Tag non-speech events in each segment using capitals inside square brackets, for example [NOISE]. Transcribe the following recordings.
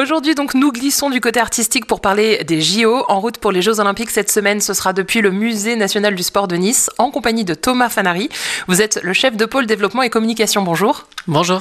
Aujourd'hui, donc, nous glissons du côté artistique pour parler des JO. En route pour les Jeux Olympiques cette semaine, ce sera depuis le Musée national du sport de Nice, en compagnie de Thomas Fanari. Vous êtes le chef de pôle développement et communication. Bonjour. Bonjour.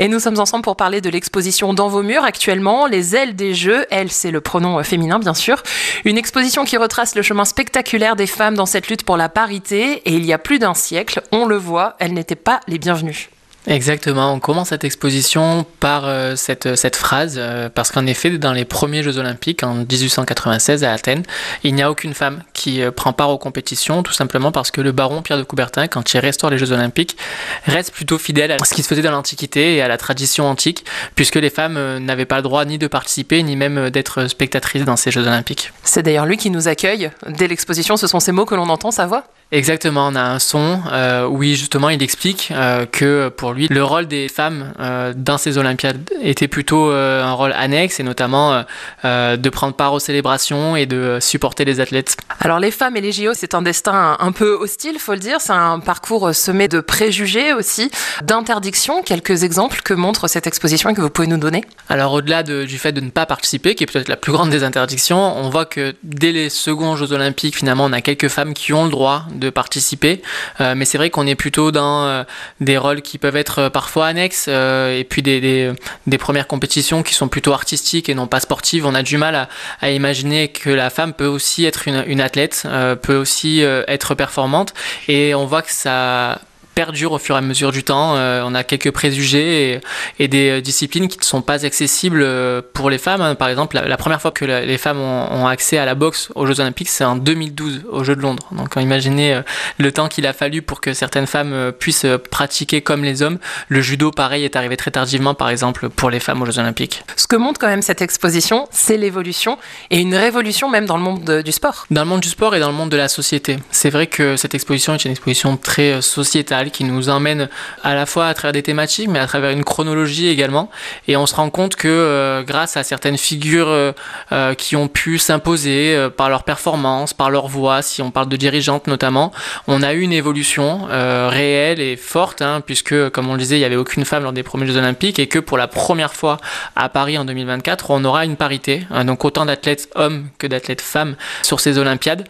Et nous sommes ensemble pour parler de l'exposition dans vos murs actuellement, Les ailes des Jeux. Elle, c'est le pronom féminin, bien sûr. Une exposition qui retrace le chemin spectaculaire des femmes dans cette lutte pour la parité. Et il y a plus d'un siècle, on le voit, elles n'étaient pas les bienvenues. Exactement, on commence cette exposition par euh, cette, cette phrase, euh, parce qu'en effet, dans les premiers Jeux olympiques, en 1896 à Athènes, il n'y a aucune femme qui euh, prend part aux compétitions, tout simplement parce que le baron Pierre de Coubertin, quand il restaure les Jeux olympiques, reste plutôt fidèle à ce qui se faisait dans l'Antiquité et à la tradition antique, puisque les femmes n'avaient pas le droit ni de participer, ni même d'être spectatrices dans ces Jeux olympiques. C'est d'ailleurs lui qui nous accueille. Dès l'exposition, ce sont ces mots que l'on entend, sa voix? Exactement, on a un son euh, où justement il explique euh, que pour lui le rôle des femmes euh, dans ces Olympiades était plutôt un rôle annexe et notamment de prendre part aux célébrations et de supporter les athlètes. Alors les femmes et les JO c'est un destin un peu hostile faut le dire, c'est un parcours semé de préjugés aussi, d'interdictions, quelques exemples que montre cette exposition et que vous pouvez nous donner. Alors au-delà de, du fait de ne pas participer, qui est peut-être la plus grande des interdictions, on voit que dès les seconds Jeux Olympiques finalement on a quelques femmes qui ont le droit de participer. Euh, mais c'est vrai qu'on est plutôt dans euh, des rôles qui peuvent être euh, parfois annexes et puis des, premières compétitions qui sont plutôt artistiques et non pas sportives. On a du mal à, imaginer que la femme peut aussi être une, athlète, peut aussi être performante et on voit que ça perdure au fur et à mesure du temps. Euh, on a quelques préjugés et, et, des euh, disciplines qui ne sont pas accessibles euh, pour les femmes. Par exemple, la, la première fois que la, les femmes ont, ont, accès à la boxe aux Jeux Olympiques, c'est en 2012 aux Jeux de Londres. Donc imaginez le temps qu'il a fallu pour que certaines femmes puissent pratiquer comme les hommes. Le judo, pareil, est arrivé très tardivement, par exemple, pour les femmes aux Jeux Olympiques. Ce que montre quand même cette exposition, c'est l'évolution et une révolution même dans le monde de, du sport. Dans le monde du sport et dans le monde de la société. C'est vrai que cette exposition est une exposition très sociétale qui nous emmène à la fois à travers des thématiques, mais à travers une chronologie également. Et on se rend compte que euh, grâce à certaines figures euh, euh, qui ont pu s'imposer par leur performance, par leur voix, si on parle de dirigeantes notamment, on a eu une évolution réelle et forte, hein, puisque, comme on le disait, il n'y avait aucune femme lors des premiers Jeux Olympiques et que pour la première fois à Paris en 2024, on aura une parité, hein, donc autant d'athlètes hommes que d'athlètes femmes sur ces Olympiades.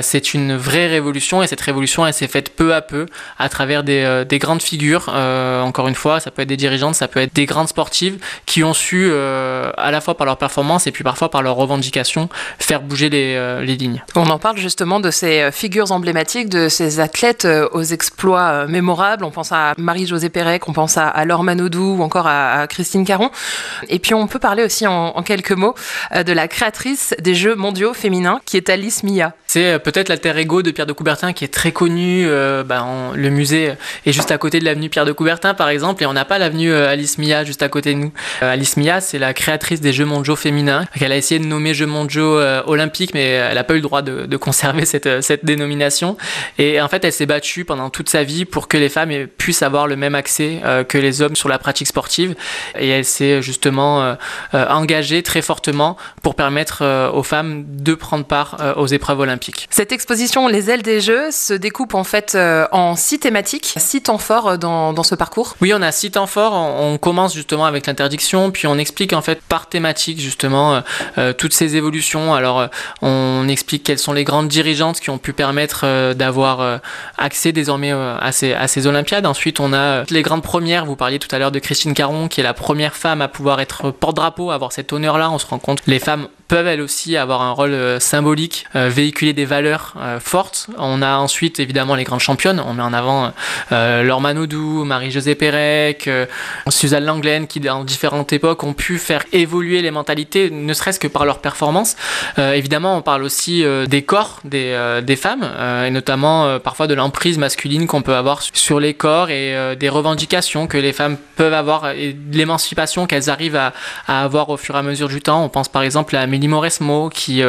C'est une vraie révolution et cette révolution, elle s'est faite peu à peu à travers travers des, euh, des grandes figures. Euh, encore une fois, ça peut être des dirigeantes, ça peut être des grandes sportives qui ont su, euh, à la fois par leur performance et puis parfois par leurs revendications, faire bouger les, lignes. On en parle justement de ces figures emblématiques, de ces athlètes aux exploits mémorables. On pense à Marie-Josée Pérec, on pense à, Laure Manodou ou encore à, Christine Caron. Et puis on peut parler aussi en, quelques mots de la créatrice des Jeux mondiaux féminins qui est Alice Mia. C'est peut-être l'alter ego de Pierre de Coubertin qui est très connu. Euh, bah, le musée est juste à côté de l'avenue Pierre de Coubertin, par exemple, et on n'a pas l'avenue euh, Alice Mia juste à côté de nous. Euh, Alice Mia, c'est la créatrice des Jeux mondiaux féminins. Elle a essayé de nommer Jeux mondiaux olympiques, mais elle n'a pas eu le droit de, conserver [LAUGHS] cette, dénomination. Et en fait, elle s'est battue pendant toute sa vie pour que les femmes puissent avoir le même accès que les hommes sur la pratique sportive. Et elle s'est justement engagée très fortement pour permettre aux femmes de prendre part aux épreuves olympiques. Cette exposition Les ailes des Jeux se découpe en fait en six thématiques six temps forts dans, dans, ce parcours Oui, on a six temps forts. On commence justement avec l'interdiction, puis on explique en fait par thématique justement euh, euh, toutes ces évolutions. Alors, euh, on explique quelles sont les grandes dirigeantes qui ont pu permettre euh, d'avoir euh, accès désormais euh, à ces, à ces Olympiades. Ensuite, on a les grandes premières. Vous parliez tout à l'heure de Christine Caron, qui est la première femme à pouvoir être porte-drapeau, avoir cet honneur-là. On se rend compte que les femmes peuvent elles aussi avoir un rôle euh, symbolique, euh, véhiculer des valeurs euh, fortes. On a ensuite évidemment les grandes championnes. On met en avant Laure Manodou, Marie-Josée Pérec, Suzanne Langlaine, qui dans différentes époques ont pu faire évoluer les mentalités, ne serait-ce que par leur performance. Évidemment, on parle aussi des corps des, femmes, et notamment parfois de l'emprise masculine qu'on peut avoir sur les corps et des revendications que les femmes peuvent avoir et de l'émancipation qu'elles arrivent à, à, avoir au fur et à mesure du temps. On pense par exemple à Amélie Mauresmo, qui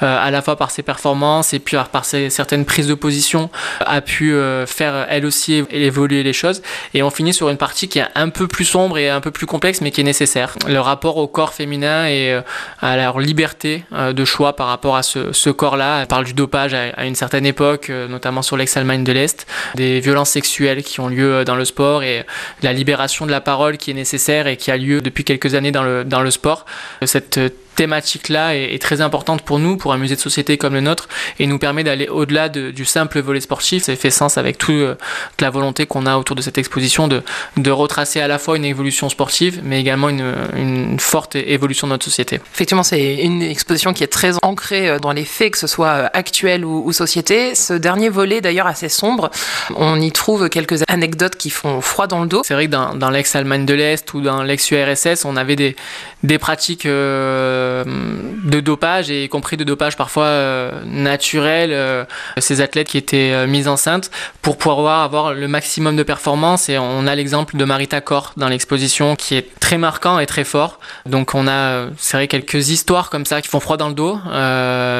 à la fois par ses performances et puis par ses, certaines prises de position a pu faire elle aussi évoluer les choses. Et on finit sur une partie qui est un peu plus sombre et un peu plus complexe, mais qui est nécessaire. Le rapport au corps féminin et à leur liberté de choix par rapport à ce, corps-là. Elle parle du dopage à, une certaine époque, notamment sur l'ex-Allemagne de l'Est, des violences sexuelles qui ont lieu dans le sport et la libération de la parole qui est nécessaire et qui a lieu depuis quelques années dans le, dans le sport. Cette thématique-là est, très importante pour nous, pour un musée de société comme le nôtre, et nous permet d'aller au-delà du simple volet sportif. Ça fait sens avec toute euh, la volonté qu'on a autour de cette exposition de, de retracer à la fois une évolution sportive, mais également une, une forte évolution de notre société. Effectivement, c'est une exposition qui est très ancrée euh, dans les faits, que ce soit euh, actuel ou, ou société. Ce dernier volet, d'ailleurs, assez sombre, on y trouve quelques anecdotes qui font froid dans le dos. C'est vrai que dans, dans l'ex-Allemagne de l'Est ou dans l'ex-URSS, on avait des, des pratiques... Euh, de dopage, et y compris de dopage parfois euh, naturel, euh, ces athlètes qui étaient mis enceintes pour pouvoir avoir le maximum de performance. Et on a l'exemple de Marita Kor dans l'exposition qui est très marquant et très fort. Donc on a, c'est vrai, quelques histoires comme ça qui font froid dans le dos,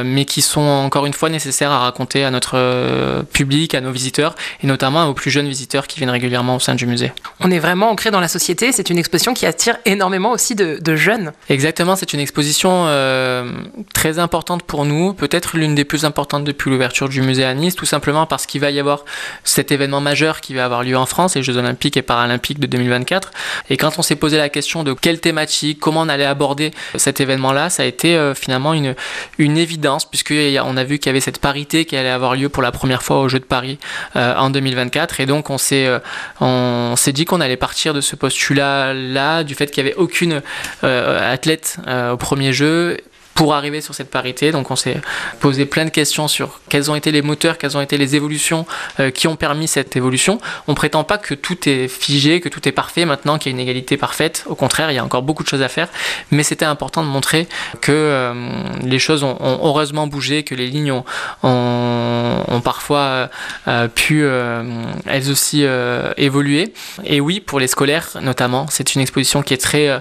mais qui sont encore une fois nécessaires à raconter à notre public, à nos visiteurs, et notamment aux plus jeunes visiteurs qui viennent régulièrement au sein du musée. On est vraiment ancré dans la société, c'est une exposition qui attire énormément aussi de, de jeunes. Exactement, c'est une exposition euh, très importante pour nous, peut-être l'une des plus importantes depuis l'ouverture du musée à Nice, tout simplement parce qu'il va y avoir cet événement majeur qui va avoir lieu en France, les Jeux Olympiques et Paralympiques de 2024. Et quand on s'est posé la question de quelle thématique, comment on allait aborder cet événement-là, ça a été euh, finalement une, une évidence, puisqu'on a vu qu'il y avait cette parité qui allait avoir lieu pour la première fois aux Jeux de Paris euh, en 2024. Et donc on s'est on s'est dit qu'on allait partir de ce postulat-là, du fait qu'il n'y avait aucune athlète au premier jeu pour arriver sur cette parité. Donc on s'est posé plein de questions sur quels ont été les moteurs, quelles ont été les évolutions euh, qui ont permis cette évolution. On prétend pas que tout est figé, que tout est parfait maintenant, qu'il y a une égalité parfaite. Au contraire, il y a encore beaucoup de choses à faire. Mais c'était important de montrer que euh, les choses ont, heureusement bougé, que les lignes ont, ont, parfois euh, pu elles aussi évoluer. Et oui, pour les scolaires notamment, c'est une exposition qui est très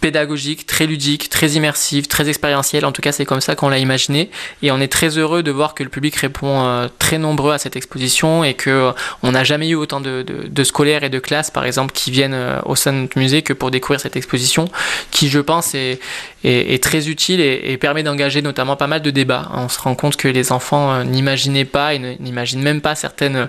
pédagogique, très ludique, très immersive, très expérientielle. En tout cas, c'est comme ça qu'on l'a imaginé. Et on est très heureux de voir que le public répond euh, très nombreux à cette exposition et que euh, on n'a jamais eu autant de, scolaires et de classes, par exemple, qui viennent euh, au sein de notre musée que pour découvrir cette exposition, qui, je pense, est, très utile et, permet d'engager notamment pas mal de débats. On se rend compte que les enfants n'imaginaient pas et n'imaginent même pas certaines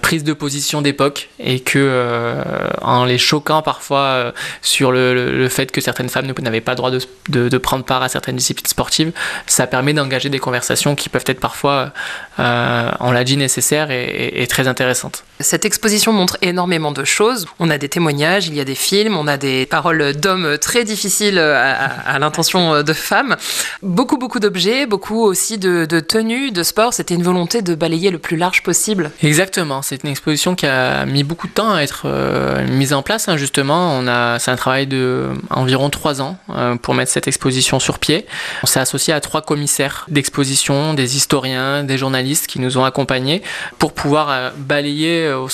prises de position d'époque et que en les choquant parfois sur le fait que certaines femmes n'avaient pas le droit de, prendre part à certaines disciplines sportives, ça permet d'engager des conversations qui peuvent être parfois, euh, on l'a dit, nécessaires et, très intéressantes. Cette exposition montre énormément de choses. On a des témoignages, il y a des films, on a des paroles d'hommes très difficiles à, l'intention de femmes. Beaucoup, beaucoup d'objets, beaucoup aussi de, tenues, de sport. C'était une volonté de balayer le plus large possible. Exactement. C'est une exposition qui a mis beaucoup de temps à être euh, mise en place. Hein, justement, on a, c'est un travail de environ trois ans euh, pour mettre cette exposition sur pied. On s'est associé à trois commissaires d'exposition, des historiens, des journalistes qui nous ont accompagnés pour pouvoir euh, balayer euh,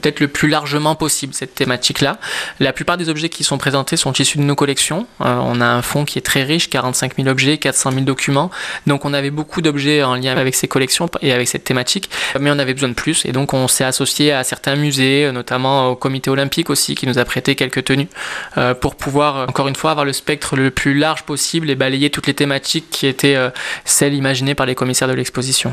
peut-être le plus largement possible cette thématique-là. La plupart des objets qui sont présentés sont issus de nos collections. Euh, on a un fonds qui est très riche, 45 000 objets, 400 000 documents. Donc on avait beaucoup d'objets en lien avec ces collections et avec cette thématique, mais on avait besoin de plus. Et donc on s'est associé à certains musées, notamment au comité olympique aussi, qui nous a prêté quelques tenues, euh, pour pouvoir, encore une fois, avoir le spectre le plus large possible et balayer toutes les thématiques qui étaient euh, celles imaginées par les commissaires de l'exposition.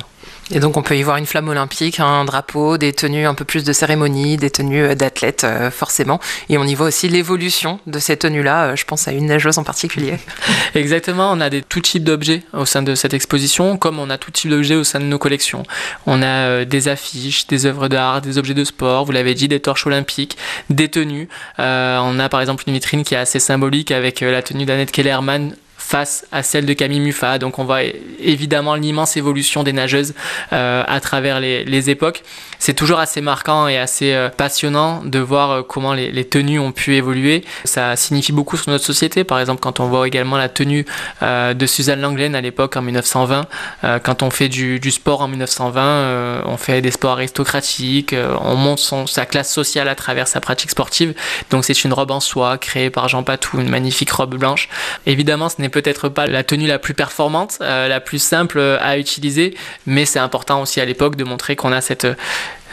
Et donc on peut y voir une flamme olympique, un drapeau, des tenues un peu plus de cérémonie, des tenues euh, d'athlètes euh, forcément. Et on y voit aussi l'évolution de ces tenues-là. Euh, je pense à une nageuse en particulier. [LAUGHS] Exactement, on a des, tout type d'objets au sein de cette exposition, comme on a tout type d'objets au sein de nos collections. On a des affiches, des œuvres d'art, des objets de sport, vous l'avez dit, des torches olympiques, des tenues. on a par exemple une vitrine qui est assez symbolique avec la tenue d'Annette Kellerman face à celle de Camille Muffat. Donc on voit évidemment l'immense évolution des nageuses euh, à travers les, époques. C'est toujours assez marquant et assez euh, passionnant de voir euh, comment les, tenues ont pu évoluer. Ça signifie beaucoup sur notre société. Par exemple, quand on voit également la tenue de Suzanne Langlaine à l'époque en 1920, quand on fait du, sport en 1920, on fait des sports aristocratiques, on monte sa classe sociale à travers sa pratique sportive. Donc c'est une robe en soie créée par Jean Patou, une magnifique robe blanche. Évidemment, ce n'est peut-être pas la tenue la plus performante, la plus simple à utiliser, mais c'est important aussi à l'époque de montrer qu'on a cette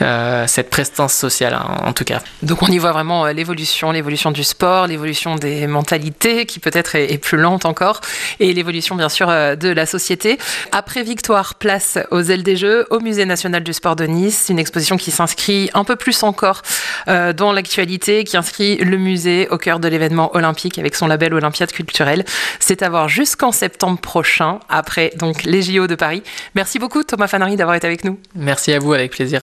euh, cette prestance sociale hein, en, tout cas. Donc on y voit vraiment euh, l'évolution, l'évolution du sport, l'évolution des mentalités qui peut-être est, plus lente encore et l'évolution bien sûr euh, de la société. Après victoire, place aux ailes des Jeux au Musée national du sport de Nice, une exposition qui s'inscrit un peu plus encore dans l'actualité, qui inscrit le musée au cœur de l'événement olympique avec son label Olympiade culturelle. C'est à voir jusqu'en septembre prochain après donc les JO de Paris. Merci beaucoup Thomas Fanary d'avoir été avec nous. Merci à vous avec plaisir.